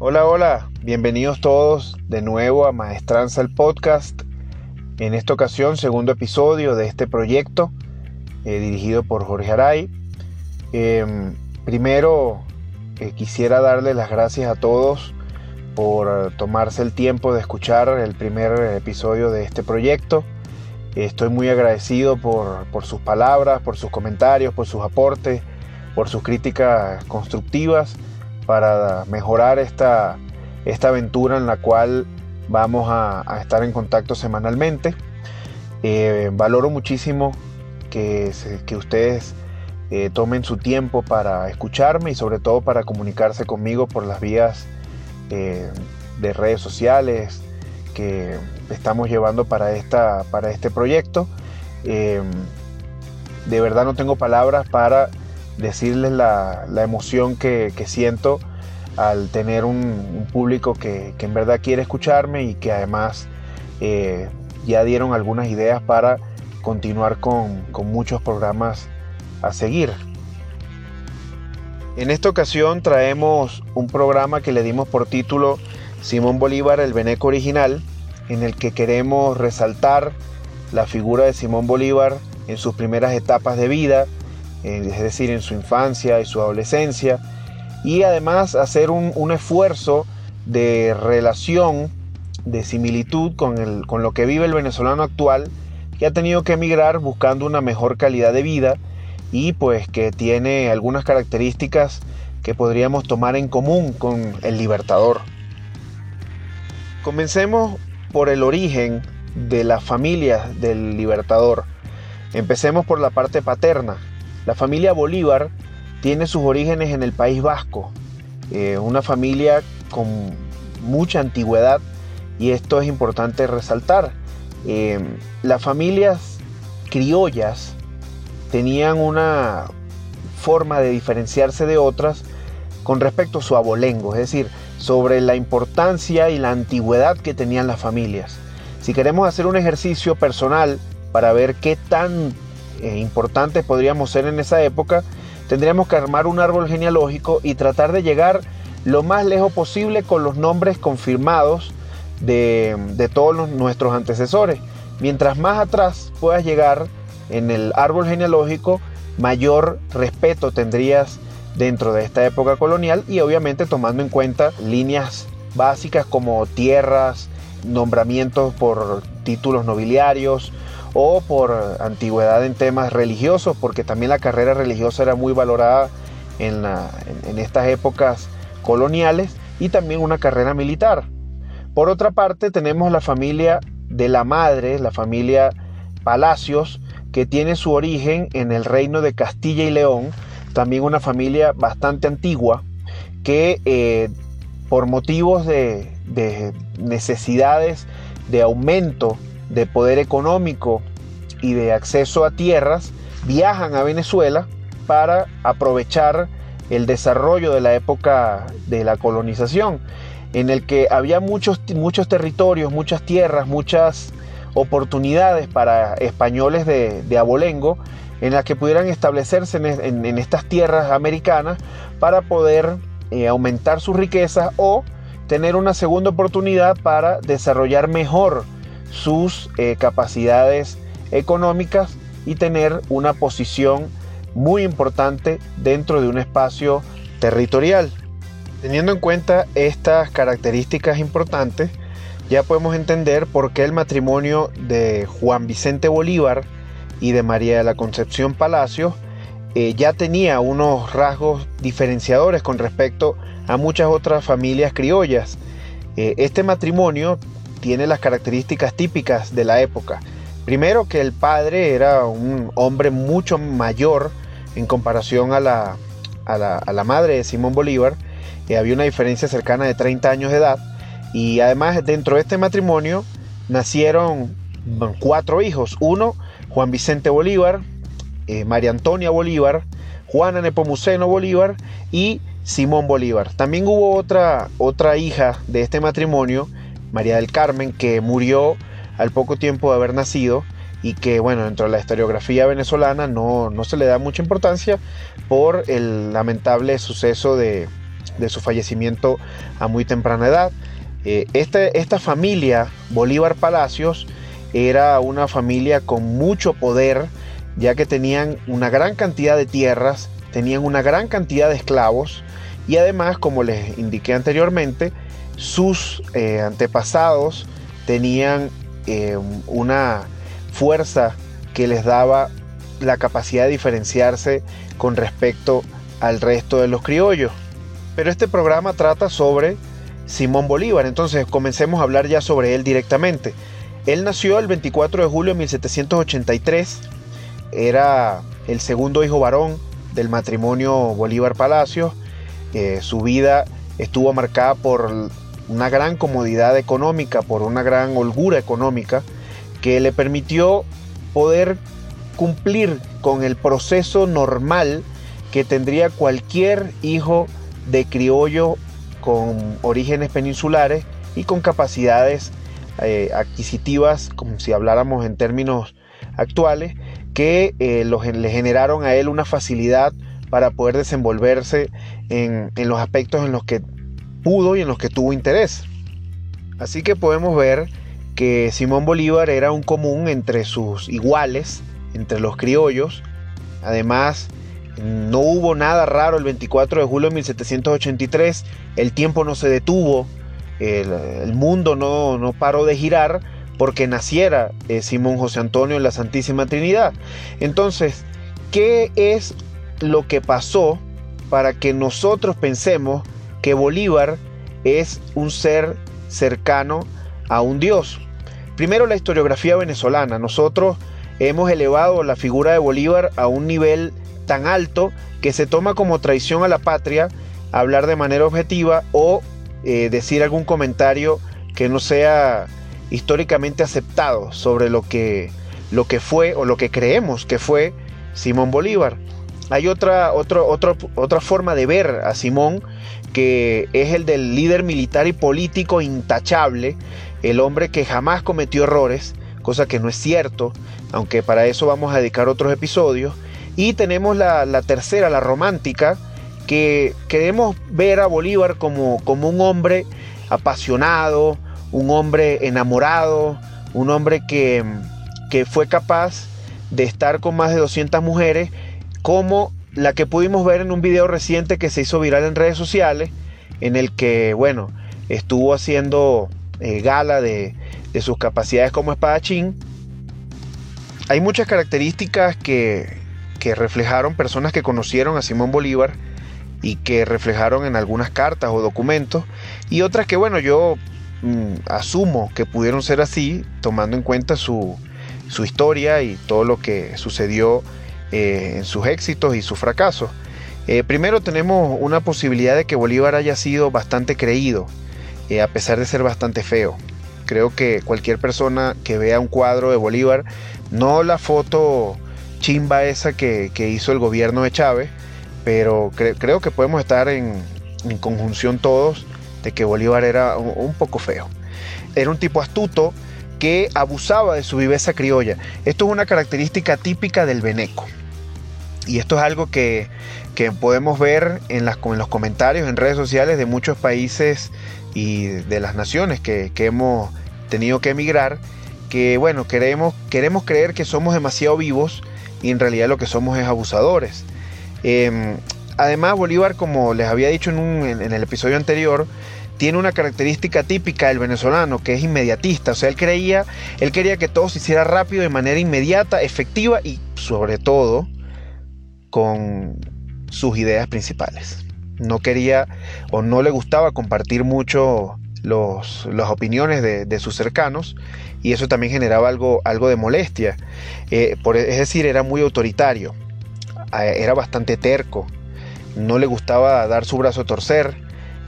Hola, hola, bienvenidos todos de nuevo a Maestranza el Podcast. En esta ocasión, segundo episodio de este proyecto eh, dirigido por Jorge Aray. Em, primero, eh, quisiera darle las gracias a todos por tomarse el tiempo de escuchar el primer episodio de este proyecto. Estoy muy agradecido por sus palabras, por sus comentarios, por sus aportes, por sus críticas constructivas para mejorar esta, esta aventura en la cual vamos a, estar en contacto semanalmente. Eh, valoro muchísimo que, que ustedes eh, tomen su tiempo para escucharme y sobre todo para comunicarse conmigo por las vías eh, de redes sociales que estamos llevando para, esta, para este proyecto. de verdad no tengo palabras para decirles la, emoción que, siento al tener un, público que, en verdad quiere escucharme y que además eh, ya dieron algunas ideas para continuar con, muchos programas a seguir. En esta ocasión traemos un programa que le dimos por título Simón Bolívar, el Beneco original, en el que queremos resaltar la figura de Simón Bolívar en sus primeras etapas de vida, es decir, en su infancia y su adolescencia, y además hacer un, esfuerzo de relación, de similitud con, con lo que vive el venezolano actual, que ha tenido que emigrar buscando una mejor calidad de vida y pues que tiene algunas características que podríamos tomar en común con el Libertador. Comencemos por el origen de la familia del Libertador. Empecemos por la parte paterna. La familia Bolívar tiene sus orígenes en el País Vasco, eh, una familia con mucha antigüedad y esto es importante resaltar. Eh, las familias criollas tenían una forma de diferenciarse de otras con respecto a su abolengo, es decir, sobre la importancia y la antigüedad que tenían las familias. Si queremos hacer un ejercicio personal para ver qué tan eh, importantes podríamos ser en esa época, tendríamos que armar un árbol genealógico y tratar de llegar lo más lejos posible con los nombres confirmados de, todos nuestros antecesores. Mientras más atrás puedas llegar en el árbol genealógico, mayor respeto tendrías dentro de esta época colonial y obviamente tomando en cuenta líneas básicas como tierras, nombramientos por títulos nobiliarios, o por antigüedad en temas religiosos, porque también la carrera religiosa era muy valorada en, estas épocas coloniales, y también una carrera militar. Por otra parte, tenemos la familia de la madre, la familia Palacios, que tiene su origen en el reino de Castilla y León, también una familia bastante antigua, que eh, por motivos de necesidades de aumento de poder económico y de acceso a tierras viajan a Venezuela para aprovechar el desarrollo de la época de la colonización, en el que había muchos, muchos territorios, muchas tierras, muchas oportunidades para españoles de, abolengo en las que pudieran establecerse en, estas tierras americanas para poder eh, aumentar su riqueza o tener una segunda oportunidad para desarrollar mejor sus eh, capacidades económicas y tener una posición muy importante dentro de un espacio territorial. Teniendo en cuenta estas características importantes, ya podemos entender por qué el matrimonio de Juan Vicente Bolívar y de María de la Concepción Palacios eh, ya tenía unos rasgos diferenciadores con respecto a muchas otras familias criollas. Eh, este matrimonio tiene las características típicas de la época. Primero que el padre era un hombre mucho mayor en comparación a la, a la, madre de Simón Bolívar. y había una diferencia cercana de 30 años de edad. Y además dentro de este matrimonio nacieron cuatro hijos. Uno, Juan Vicente Bolívar, eh, María Antonia Bolívar, Juana Nepomuceno Bolívar y Simón Bolívar. También hubo otra, otra hija de este matrimonio María del Carmen, que murió al poco tiempo de haber nacido y que, bueno, dentro de la historiografía venezolana no, se le da mucha importancia por el lamentable suceso de, de su fallecimiento a muy temprana edad. Eh, este, esta familia Bolívar Palacios era una familia con mucho poder, ya que tenían una gran cantidad de tierras, tenían una gran cantidad de esclavos y además, como les indiqué anteriormente, sus eh, antepasados tenían eh, una fuerza que les daba la capacidad de diferenciarse con respecto al resto de los criollos. Pero este programa trata sobre Simón Bolívar, entonces comencemos a hablar ya sobre él directamente. Él nació el 24 de julio de 1783, era el segundo hijo varón del matrimonio Bolívar Palacios. Eh, su vida estuvo marcada por una gran comodidad económica, por una gran holgura económica que le permitió poder cumplir con el proceso normal que tendría cualquier hijo de criollo con orígenes peninsulares y con capacidades eh, adquisitivas, como si habláramos en términos actuales, que eh, le generaron a él una facilidad para poder desenvolverse en, en los aspectos en los que pudo y en los que tuvo interés. Así que podemos ver que Simón Bolívar era un común entre sus iguales, entre los criollos. Además, no hubo nada raro el 24 de julio de 1783, el tiempo no se detuvo, el, mundo no, no, paró de girar porque naciera eh, Simón José Antonio en la Santísima Trinidad. Entonces, ¿qué es lo que pasó para que nosotros pensemos que Bolívar es un ser cercano a un dios. Primero la historiografía venezolana. Nosotros hemos elevado la figura de Bolívar a un nivel tan alto que se toma como traición a la patria hablar de manera objetiva o eh, decir algún comentario que no sea históricamente aceptado sobre lo que, lo que fue o lo que creemos que fue Simón Bolívar. Hay otra, otra forma de ver a Simón que es el del líder militar y político intachable, el hombre que jamás cometió errores, cosa que no es cierto, aunque para eso vamos a dedicar otros episodios. Y tenemos la, tercera, la romántica, que queremos ver a Bolívar como, como un hombre apasionado, un hombre enamorado, un hombre que, que fue capaz de estar con más de 200 mujeres como la que pudimos ver en un video reciente que se hizo viral en redes sociales, en el que, bueno, estuvo haciendo eh, gala de, sus capacidades como espadachín. Hay muchas características que, que reflejaron personas que conocieron a Simón Bolívar y que reflejaron en algunas cartas o documentos, y otras que, bueno, yo mm, asumo que pudieron ser así, tomando en cuenta su, su historia y todo lo que sucedió eh, en sus éxitos y sus fracasos. Eh, primero tenemos una posibilidad de que Bolívar haya sido bastante creído, eh, a pesar de ser bastante feo. Creo que cualquier persona que vea un cuadro de Bolívar, no la foto chimba esa que, hizo el gobierno de Chávez, pero creo que podemos estar en, conjunción todos de que Bolívar era un, poco feo. Era un tipo astuto que abusaba de su viveza criolla. Esto es una característica típica del veneco. Y esto es algo que, podemos ver en, las, en los comentarios en redes sociales de muchos países y de las naciones que, hemos tenido que emigrar, que bueno, queremos, queremos creer que somos demasiado vivos y en realidad lo que somos es abusadores. Em, además, Bolívar, como les había dicho en, en, el episodio anterior, tiene una característica típica del venezolano, que es inmediatista. O sea, él creía, él quería que todo se hiciera rápido, de manera inmediata, efectiva y sobre todo con sus ideas principales. No quería o no le gustaba compartir mucho los, las opiniones de, sus cercanos y eso también generaba algo, algo de molestia. Eh, por, es decir, era muy autoritario, era bastante terco, no le gustaba dar su brazo a torcer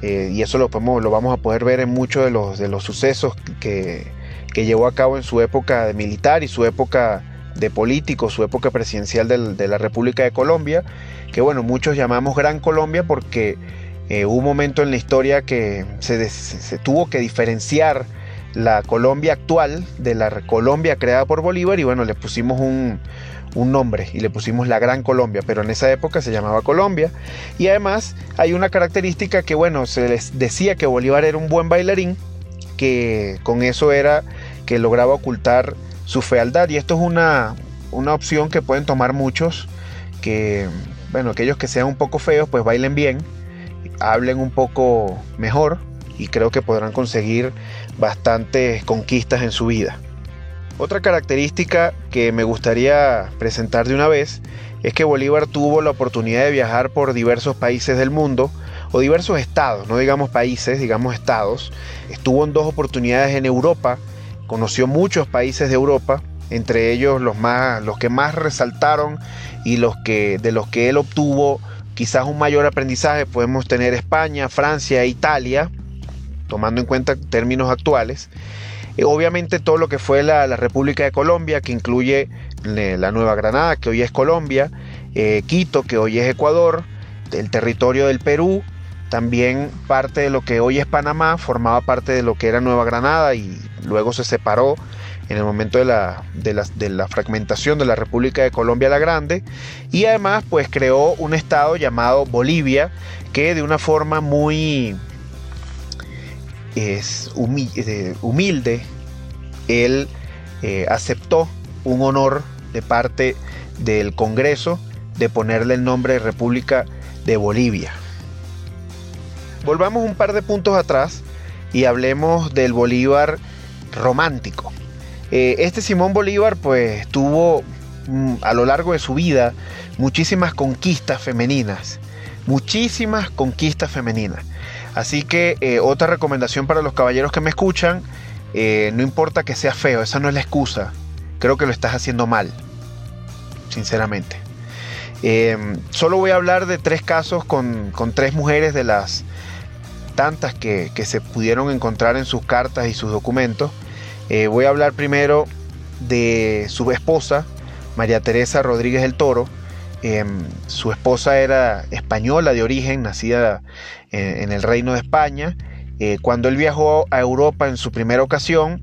eh, y eso lo, podemos, lo vamos a poder ver en muchos de los, de los sucesos que, que llevó a cabo en su época de militar y su época de político, su época presidencial de la República de Colombia, que bueno, muchos llamamos Gran Colombia porque eh, hubo un momento en la historia que se, tuvo que diferenciar la Colombia actual de la Colombia creada por Bolívar y bueno, le pusimos un, un nombre y le pusimos la Gran Colombia, pero en esa época se llamaba Colombia. Y además hay una característica que, bueno, se les decía que Bolívar era un buen bailarín, que con eso era que lograba ocultar su fealdad. Y esto es una, una opción que pueden tomar muchos, que, bueno, aquellos que sean un poco feos, pues bailen bien, hablen un poco mejor y creo que podrán conseguir bastantes conquistas en su vida. Otra característica que me gustaría presentar de una vez es que Bolívar tuvo la oportunidad de viajar por diversos países del mundo o diversos estados, no digamos países, digamos estados. Estuvo en dos oportunidades en Europa, conoció muchos países de Europa, entre ellos los más los que más resaltaron y los que de los que él obtuvo quizás un mayor aprendizaje podemos tener España, Francia Italia, tomando en cuenta términos actuales. Eh, obviamente todo lo que fue la, República de Colombia, que incluye la Nueva Granada, que hoy es Colombia, eh, Quito, que hoy es Ecuador, el territorio del Perú, también parte de lo que hoy es Panamá, formaba parte de lo que era Nueva Granada y luego se separó en el momento de la, de la, fragmentación de la República de Colombia la Grande y además pues creó un estado llamado Bolivia que de una forma muy es humilde, él eh, aceptó un honor de parte del Congreso de ponerle el nombre de República de Bolivia. Volvamos un par de puntos atrás y hablemos del Bolívar romántico. Eh, este Simón Bolívar pues tuvo mm, a lo largo de su vida muchísimas conquistas femeninas, muchísimas conquistas femeninas. Así que eh, otra recomendación para los caballeros que me escuchan, eh, no importa que sea feo, esa no es la excusa. Creo que lo estás haciendo mal, sinceramente. Solo voy a hablar de tres casos con, tres mujeres de las tantas que, se pudieron encontrar en sus cartas y sus documentos. Eh, voy a hablar primero de su esposa, María Teresa Rodríguez del Toro, Em, su esposa era española de origen, nacida en, el Reino de España. Eh, cuando él viajó a Europa en su primera ocasión,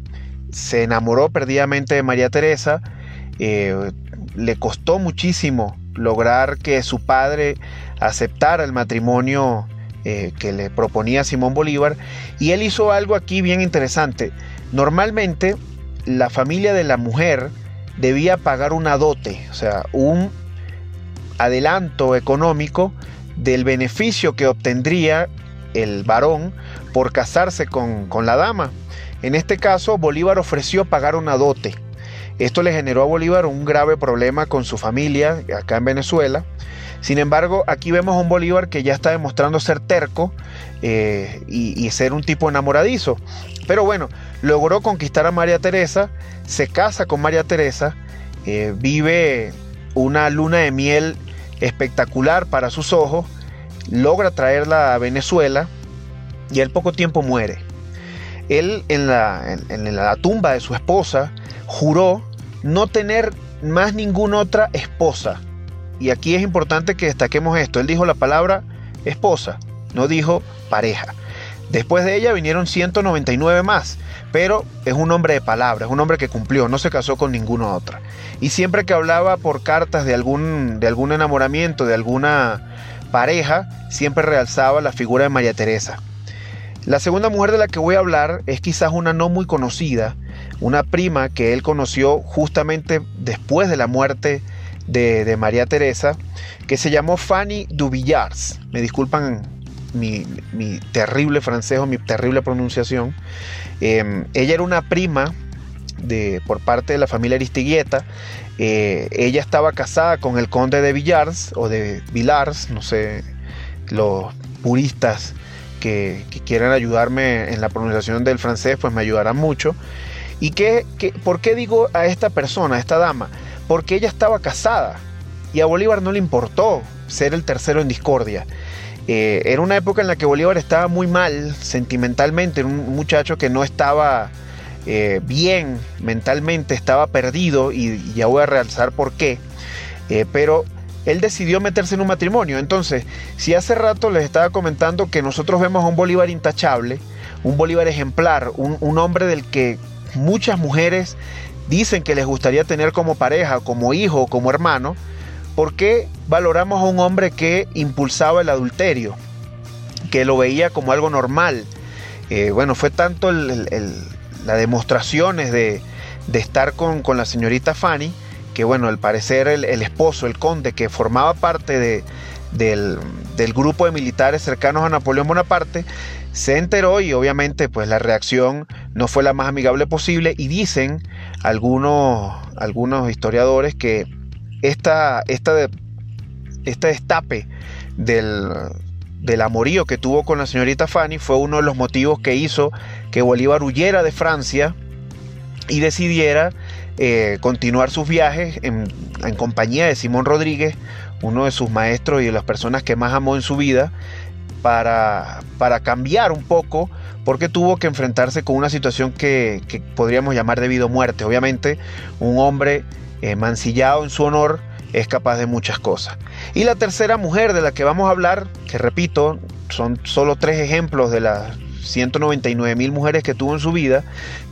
se enamoró perdidamente de María Teresa. Eh, le costó muchísimo lograr que su padre aceptara el matrimonio eh, que le proponía Simón Bolívar. Y él hizo algo aquí bien interesante. Normalmente la familia de la mujer debía pagar una dote, o sea, un adelanto económico del beneficio que obtendría el varón por casarse con, la dama. En este caso, Bolívar ofreció pagar una dote. Esto le generó a Bolívar un grave problema con su familia acá en Venezuela. Sin embargo, aquí vemos a un Bolívar que ya está demostrando ser terco eh, y, ser un tipo enamoradizo. Pero bueno, logró conquistar a María Teresa, se casa con María Teresa, eh, vive una luna de miel espectacular para sus ojos, logra traerla a Venezuela y al poco tiempo muere. Él en la, en, la tumba de su esposa juró no tener más ninguna otra esposa. Y aquí es importante que destaquemos esto. Él dijo la palabra esposa, no dijo pareja. Después de ella vinieron 199 más, pero es un hombre de palabra, es un hombre que cumplió, no se casó con ninguna otra. Y siempre que hablaba por cartas de algún, de algún enamoramiento, de alguna pareja, siempre realzaba la figura de María Teresa. La segunda mujer de la que voy a hablar es quizás una no muy conocida, una prima que él conoció justamente después de la muerte de, María Teresa, que se llamó Fanny Duvillars. Me disculpan mi, terrible francés o mi terrible pronunciación. Em, ella era una prima de, por parte de la familia Aristigueta. Eh, ella estaba casada con el conde de Villars o de Villars, no sé, los puristas que, quieran ayudarme en la pronunciación del francés, pues me ayudarán mucho. ¿Y qué, por qué digo a esta persona, a esta dama? Porque ella estaba casada y a Bolívar no le importó ser el tercero en discordia. Eh, era una época en la que Bolívar estaba muy mal sentimentalmente, un muchacho que no estaba eh, bien mentalmente, estaba perdido y, ya voy a realzar por qué, eh, pero él decidió meterse en un matrimonio. Entonces, si hace rato les estaba comentando que nosotros vemos a un Bolívar intachable, un Bolívar ejemplar, un, un hombre del que muchas mujeres dicen que les gustaría tener como pareja, como hijo, como hermano, ¿por qué valoramos a un hombre que impulsaba el adulterio? Que lo veía como algo normal. Eh, bueno, fue tanto las demostraciones de, estar con, la señorita Fanny, que bueno, al parecer el, esposo, el conde, que formaba parte de, del, del, grupo de militares cercanos a Napoleón Bonaparte, se enteró y obviamente pues la reacción no fue la más amigable posible y dicen algunos, algunos historiadores que esta, esta, este destape del, del amorío que tuvo con la señorita Fanny fue uno de los motivos que hizo que Bolívar huyera de Francia y decidiera eh, continuar sus viajes en, compañía de Simón Rodríguez, uno de sus maestros y de las personas que más amó en su vida, para, para cambiar un poco, porque tuvo que enfrentarse con una situación que, podríamos llamar debido a muerte. Obviamente, un hombre eh, mancillado en su honor es capaz de muchas cosas. Y la tercera mujer de la que vamos a hablar, que repito, son solo tres ejemplos de las 199 mil mujeres que tuvo en su vida,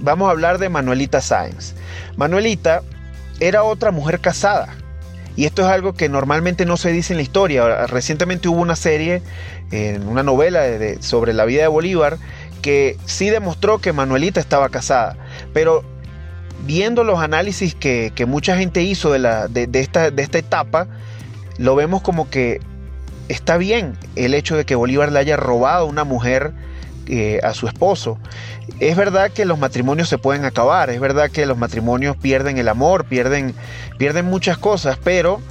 vamos a hablar de Manuelita Sáenz. Manuelita era otra mujer casada. Y esto es algo que normalmente no se dice en la historia. Recientemente hubo una serie, en una novela sobre la vida de Bolívar, que sí demostró que Manuelita estaba casada. Pero viendo los análisis que, mucha gente hizo de, la, de, esta, de esta etapa, lo vemos como que está bien el hecho de que Bolívar le haya robado una mujer eh, a su esposo. Es verdad que los matrimonios se pueden acabar, es verdad que los matrimonios pierden el amor, pierden, pierden muchas cosas, pero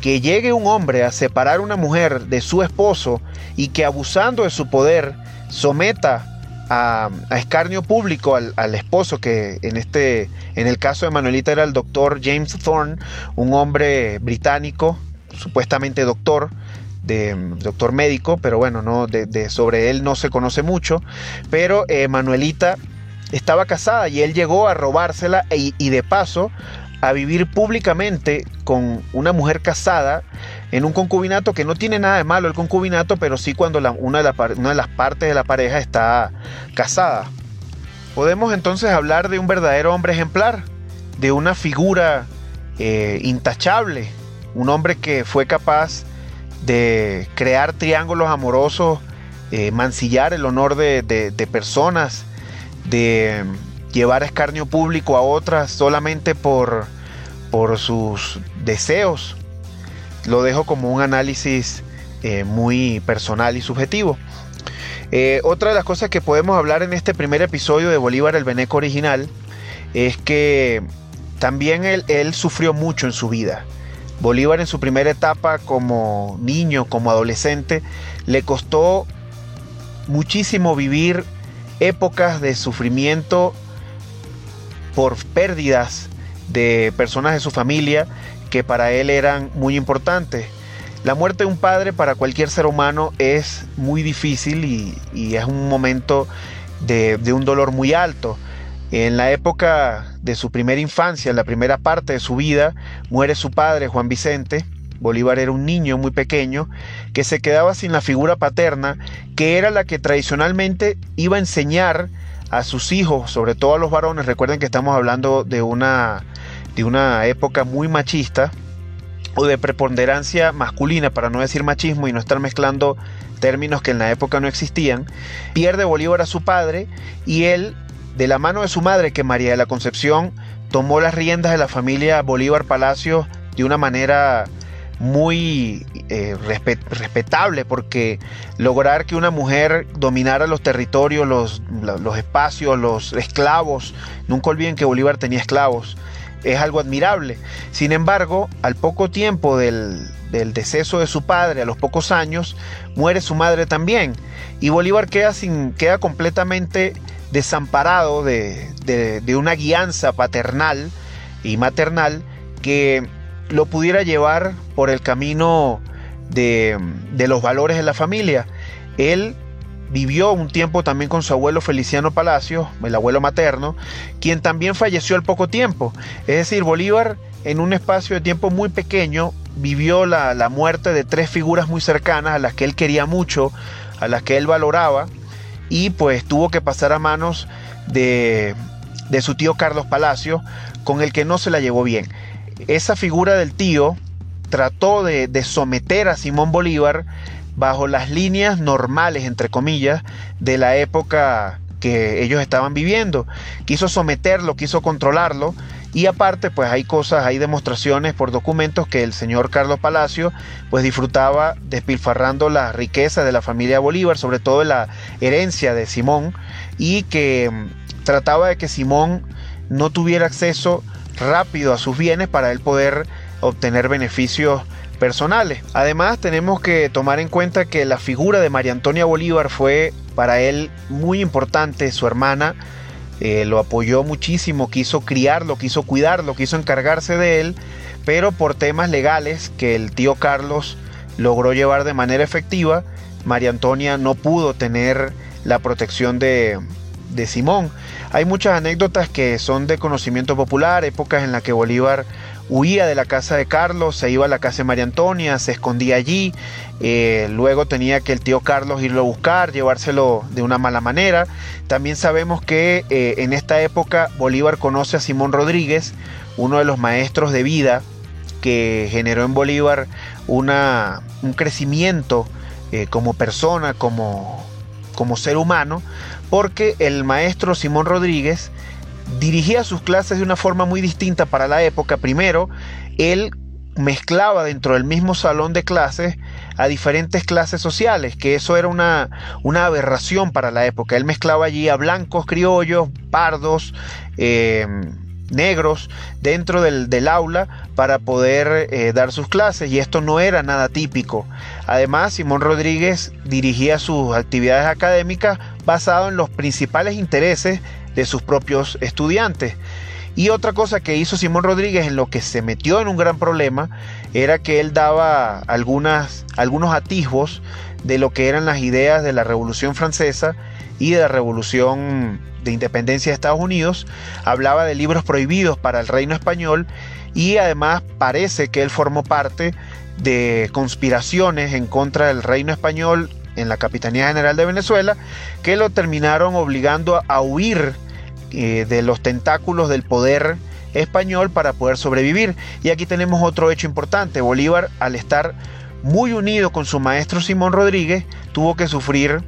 que llegue un hombre a separar a una mujer de su esposo y que abusando de su poder someta a, escarnio público al, al, esposo, que en, este, en el caso de Manuelita era el doctor James Thorne, un hombre británico, supuestamente doctor, de doctor médico, pero bueno, no, de, sobre él no se conoce mucho. Pero eh, Manuelita estaba casada y él llegó a robársela y de paso a vivir públicamente con una mujer casada en un concubinato que no tiene nada de malo el concubinato, pero sí cuando una, de una, de las partes de la pareja está casada. Podemos entonces hablar de un verdadero hombre ejemplar, de una figura eh, intachable, un hombre que fue capaz de crear triángulos amorosos, eh, mancillar el honor de, de personas, de llevar escarnio público a otras solamente por, por sus deseos. Lo dejo como un análisis eh, muy personal y subjetivo. Eh, otra de las cosas que podemos hablar en este primer episodio de Bolívar el Beneco original es que también él, él sufrió mucho en su vida. Bolívar en su primera etapa como niño, como adolescente, le costó muchísimo vivir épocas de sufrimiento por pérdidas de personas de su familia que para él eran muy importantes. La muerte de un padre para cualquier ser humano es muy difícil y, es un momento de, un dolor muy alto. En la época de su primera infancia, en la primera parte de su vida, muere su padre, Juan Vicente. Bolívar era un niño muy pequeño que se quedaba sin la figura paterna, que era la que tradicionalmente iba a enseñar a sus hijos, sobre todo a los varones, recuerden que estamos hablando de una, de una época muy machista o de preponderancia masculina, para no decir machismo y no estar mezclando términos que en la época no existían, pierde Bolívar a su padre y él, de la mano de su madre, que María de la Concepción, tomó las riendas de la familia Bolívar Palacio de una manera muy eh, respetable porque lograr que una mujer dominara los territorios, los, los, espacios, los esclavos, nunca olviden que Bolívar tenía esclavos, es algo admirable. Sin embargo, al poco tiempo del, del deceso de su padre, a los pocos años, muere su madre también y Bolívar queda, sin, queda completamente desamparado de, de, de una guianza paternal y maternal que lo pudiera llevar por el camino de, los valores de la familia. Él vivió un tiempo también con su abuelo Feliciano Palacio, el abuelo materno, quien también falleció al poco tiempo. Es decir, Bolívar en un espacio de tiempo muy pequeño vivió la, la, muerte de tres figuras muy cercanas a las que él quería mucho, a las que él valoraba, y pues tuvo que pasar a manos de, de su tío Carlos Palacio, con el que no se la llevó bien. Esa figura del tío trató de, de someter a Simón Bolívar bajo las líneas normales, entre comillas, de la época que ellos estaban viviendo. Quiso someterlo, quiso controlarlo y aparte pues hay cosas, hay demostraciones por documentos que el señor Carlos Palacio pues disfrutaba despilfarrando la riqueza de la familia Bolívar, sobre todo la herencia de Simón y que mm, trataba de que Simón no tuviera acceso rápido a sus bienes para él poder obtener beneficios personales. Además, tenemos que tomar en cuenta que la figura de María Antonia Bolívar fue para él muy importante, su hermana eh, lo apoyó muchísimo, quiso criarlo, quiso cuidarlo, quiso encargarse de él, pero por temas legales que el tío Carlos logró llevar de manera efectiva, María Antonia no pudo tener la protección de, de Simón. Hay muchas anécdotas que son de conocimiento popular, épocas en las que Bolívar huía de la casa de Carlos, se iba a la casa de María Antonia, se escondía allí, eh, luego tenía que el tío Carlos irlo a buscar, llevárselo de una mala manera. También sabemos que eh, en esta época Bolívar conoce a Simón Rodríguez, uno de los maestros de vida que generó en Bolívar una, un crecimiento eh, como persona, como, como ser humano, porque el maestro Simón Rodríguez dirigía sus clases de una forma muy distinta para la época. Primero, él mezclaba dentro del mismo salón de clases a diferentes clases sociales, que eso era una, una aberración para la época. Él mezclaba allí a blancos, criollos, pardos, eh, negros dentro del, aula para poder eh, dar sus clases y esto no era nada típico. Además, Simón Rodríguez dirigía sus actividades académicas basado en los principales intereses de sus propios estudiantes. Y otra cosa que hizo Simón Rodríguez en lo que se metió en un gran problema era que él daba algunas, algunos atisbos de lo que eran las ideas de la Revolución Francesa y de la Revolución de Independencia de Estados Unidos. Hablaba de libros prohibidos para el reino español y además parece que él formó parte de conspiraciones en contra del reino español en la Capitanía General de Venezuela que lo terminaron obligando a huir eh, de los tentáculos del poder español para poder sobrevivir. Y aquí tenemos otro hecho importante. Bolívar, al estar muy unido con su maestro Simón Rodríguez, tuvo que sufrir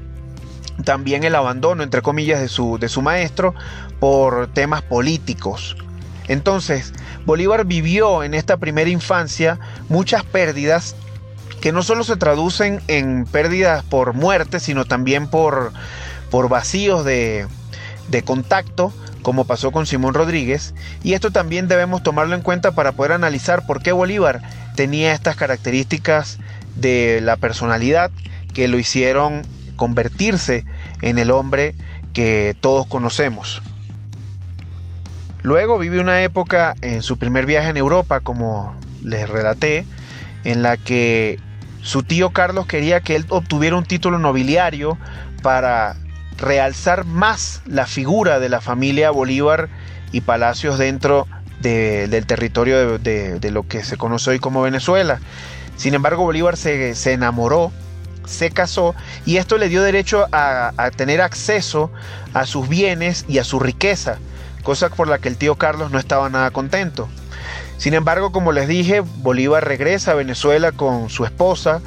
también el abandono, entre comillas, de su, de su maestro por temas políticos. Entonces, Bolívar vivió en esta primera infancia muchas pérdidas que no solo se traducen en pérdidas por muerte, sino también por, por vacíos de, de contacto, como pasó con Simón Rodríguez, y esto también debemos tomarlo en cuenta para poder analizar por qué Bolívar tenía estas características de la personalidad que lo hicieron convertirse en el hombre que todos conocemos. Luego vive una época en su primer viaje en Europa, como les relaté, en la que su tío Carlos quería que él obtuviera un título nobiliario para realzar más la figura de la familia Bolívar y Palacios dentro del territorio de, lo que se conoce hoy como Venezuela. Sin embargo, Bolívar se, enamoró, se casó y esto le dio derecho a, a, tener acceso a sus bienes y a su riqueza, cosa por la que el tío Carlos no estaba nada contento. Sin embargo, como les dije, Bolívar regresa a Venezuela con su esposa,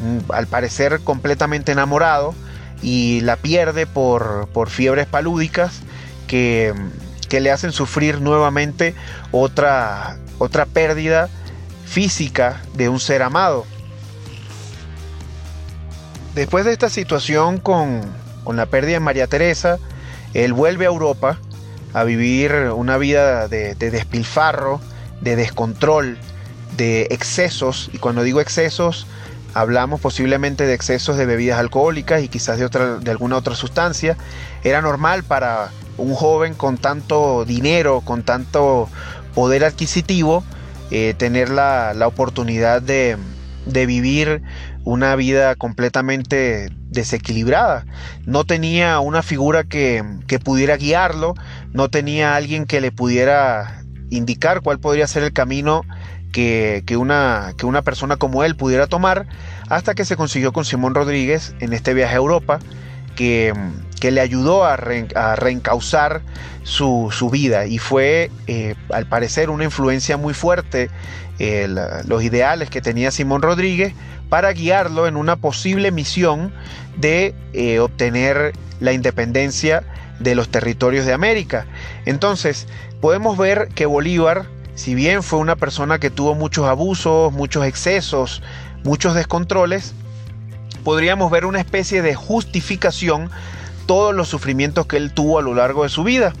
mm, al parecer completamente enamorado, y la pierde por, fiebres palúdicas que, le hacen sufrir nuevamente otra, otra pérdida física de un ser amado. Después de esta situación con, la pérdida de María Teresa, él vuelve a Europa a vivir una vida de, de, despilfarro, de descontrol, de excesos, y cuando digo excesos hablamos posiblemente de excesos de bebidas alcohólicas y quizás de, otra, de alguna otra sustancia. Era normal para un joven con tanto dinero, con tanto poder adquisitivo, eh, tener la, oportunidad de, vivir una vida completamente desequilibrada. No tenía una figura que, que, pudiera guiarlo, no tenía alguien que le pudiera indicar cuál podría ser el camino que, una, que una persona como él pudiera tomar, hasta que se consiguió con Simón Rodríguez en este viaje a Europa, que, que le ayudó a, reencauzar su, vida y fue eh, al parecer una influencia muy fuerte eh, los ideales que tenía Simón Rodríguez para guiarlo en una posible misión de eh, obtener la independencia de los territorios de América. Entonces, podemos ver que Bolívar, si bien fue una persona que tuvo muchos abusos, muchos excesos, muchos descontroles, podríamos ver una especie de justificación todos los sufrimientos que él tuvo a lo largo de su vida.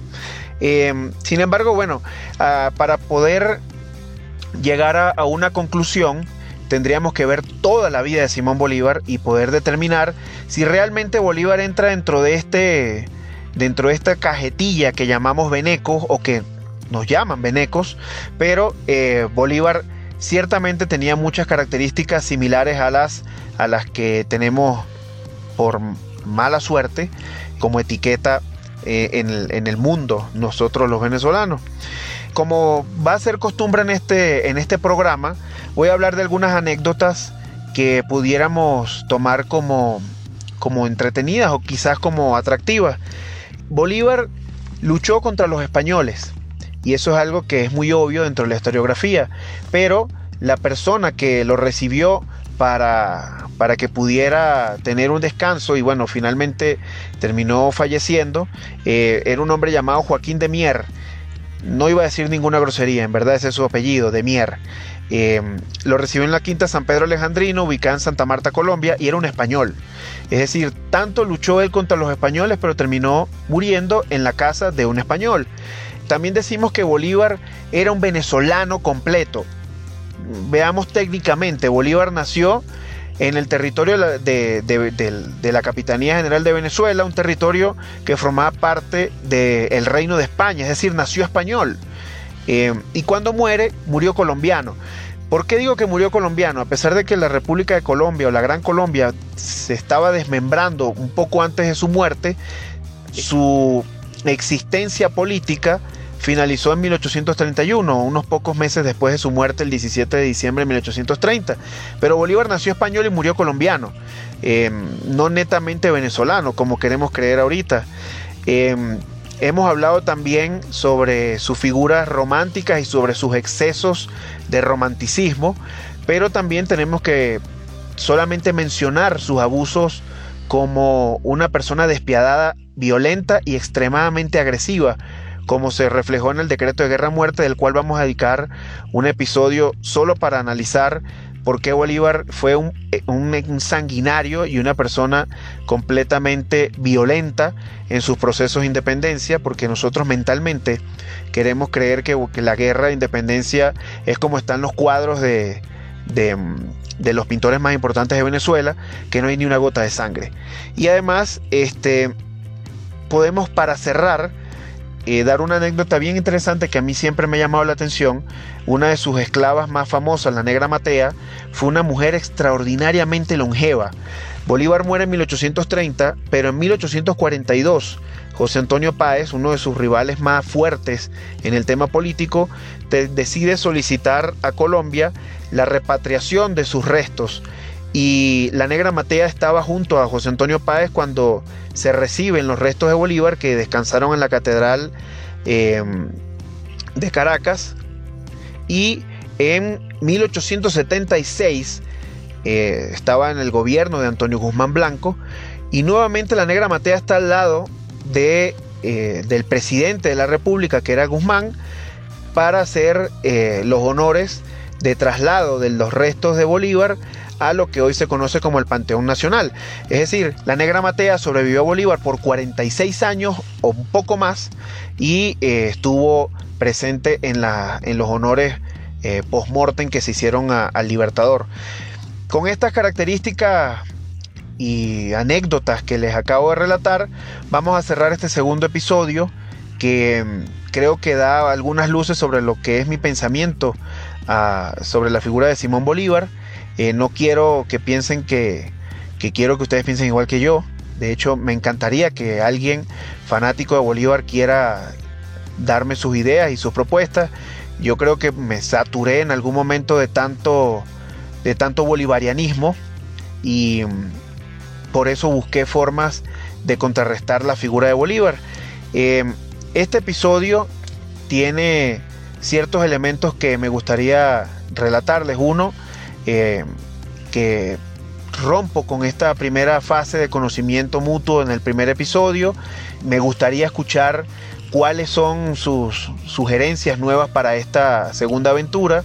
Em, sin embargo, bueno, ah, para poder llegar a, una conclusión, tendríamos que ver toda la vida de Simón Bolívar y poder determinar si realmente Bolívar entra dentro de este dentro de esta cajetilla que llamamos venecos o que nos llaman venecos, pero eh, Bolívar ciertamente tenía muchas características similares a las, a las que tenemos por mala suerte como etiqueta eh, en, el, mundo, nosotros los venezolanos. Como va a ser costumbre en este, en este programa, voy a hablar de algunas anécdotas que pudiéramos tomar como, como entretenidas o quizás como atractivas. Bolívar luchó contra los españoles y eso es algo que es muy obvio dentro de la historiografía, pero la persona que lo recibió para, para que pudiera tener un descanso y bueno, finalmente terminó falleciendo. Eh, era un hombre llamado Joaquín de Mier. No iba a decir ninguna grosería, en verdad ese es su apellido, de Mier. Eh, lo recibió en la Quinta San Pedro Alejandrino, ubicada en Santa Marta, Colombia, y era un español. Es decir, tanto luchó él contra los españoles, pero terminó muriendo en la casa de un español. También decimos que Bolívar era un venezolano completo veamos técnicamente, Bolívar nació en el territorio de, la Capitanía General de Venezuela, un territorio que formaba parte del Reino de España, es decir, nació español. Eh, y cuando muere, murió colombiano. ¿Por qué digo que murió colombiano? A pesar de que la República de Colombia o la Gran Colombia se estaba desmembrando un poco antes de su muerte, su existencia política finalizó en 1831, unos pocos meses después de su muerte el 17 de diciembre de 1830. Pero Bolívar nació español y murió colombiano, eh, no netamente venezolano, como queremos creer ahorita. Eh, hemos hablado también sobre sus figuras románticas y sobre sus excesos de romanticismo, pero también tenemos que solamente mencionar sus abusos como una persona despiadada, violenta y extremadamente agresiva como se reflejó en el decreto de guerra muerte, del cual vamos a dedicar un episodio solo para analizar por qué Bolívar fue un, un, sanguinario y una persona completamente violenta en sus procesos de independencia, porque nosotros mentalmente queremos creer que, la guerra de independencia es como están los cuadros de, de, de, los pintores más importantes de Venezuela, que no hay ni una gota de sangre. Y además, este, podemos para cerrar, eh, dar una anécdota bien interesante que a mí siempre me ha llamado la atención. Una de sus esclavas más famosas, la negra Matea, fue una mujer extraordinariamente longeva. Bolívar muere en 1830, pero en 1842 José Antonio Páez, uno de sus rivales más fuertes en el tema político, decide solicitar a Colombia la repatriación de sus restos y la negra Matea estaba junto a José Antonio Páez cuando se reciben los restos de Bolívar que descansaron en la catedral em, de Caracas. Y en 1876 eh, estaba en el gobierno de Antonio Guzmán Blanco. Y nuevamente la negra Matea está al lado de, eh, del presidente de la República, que era Guzmán, para hacer eh, los honores de traslado de los restos de Bolívar a lo que hoy se conoce como el Panteón Nacional. Es decir, la Negra Matea sobrevivió a Bolívar por 46 años o un poco más y eh, estuvo presente en, la, en los honores eh, post-mortem que se hicieron al Libertador. Con estas características y anécdotas que les acabo de relatar, vamos a cerrar este segundo episodio que mm, creo que da algunas luces sobre lo que es mi pensamiento ah, sobre la figura de Simón Bolívar eh, no quiero que piensen que, quiero que ustedes piensen igual que yo. De hecho, me encantaría que alguien fanático de Bolívar quiera darme sus ideas y sus propuestas. Yo creo que me saturé en algún momento de tanto, de tanto bolivarianismo y mm, por eso busqué formas de contrarrestar la figura de Bolívar. Eh, este episodio tiene ciertos elementos que me gustaría relatarles. Uno, eh, que rompo con esta primera fase de conocimiento mutuo en el primer episodio. Me gustaría escuchar cuáles son sus sugerencias nuevas para esta segunda aventura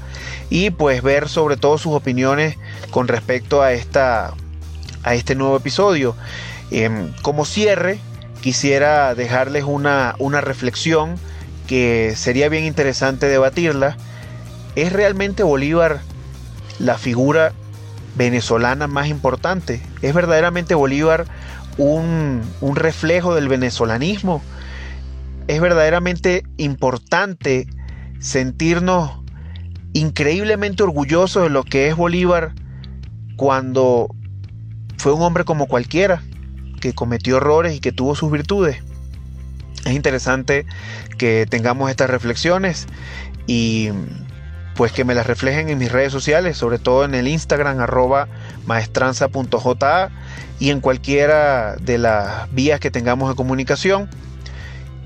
y pues ver sobre todo sus opiniones con respecto a, esta, a este nuevo episodio. Em, como cierre, quisiera dejarles una, una reflexión que sería bien interesante debatirla. ¿Es realmente Bolívar la figura venezolana más importante? ¿Es verdaderamente Bolívar un, un reflejo del venezolanismo? ¿Es verdaderamente importante sentirnos increíblemente orgullosos de lo que es Bolívar cuando fue un hombre como cualquiera, que cometió errores y que tuvo sus virtudes? Es interesante que tengamos estas reflexiones y pues que me las reflejen en mis redes sociales, sobre todo en el Instagram arroba maestranza.ja y en cualquiera de las vías que tengamos de comunicación.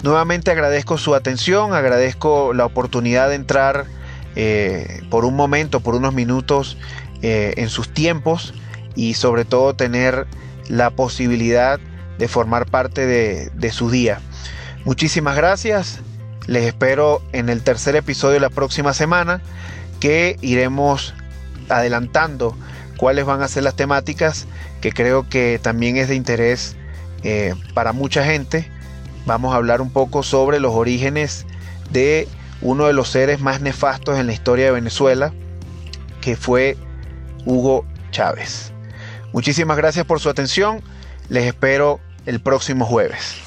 Nuevamente agradezco su atención, agradezco la oportunidad de entrar eh, por un momento, por unos minutos eh, en sus tiempos y sobre todo tener la posibilidad de formar parte de, de su día. Muchísimas gracias, les espero en el tercer episodio de la próxima semana que iremos adelantando cuáles van a ser las temáticas que creo que también es de interés eh, para mucha gente. Vamos a hablar un poco sobre los orígenes de uno de los seres más nefastos en la historia de Venezuela, que fue Hugo Chávez. Muchísimas gracias por su atención. Les espero el próximo jueves.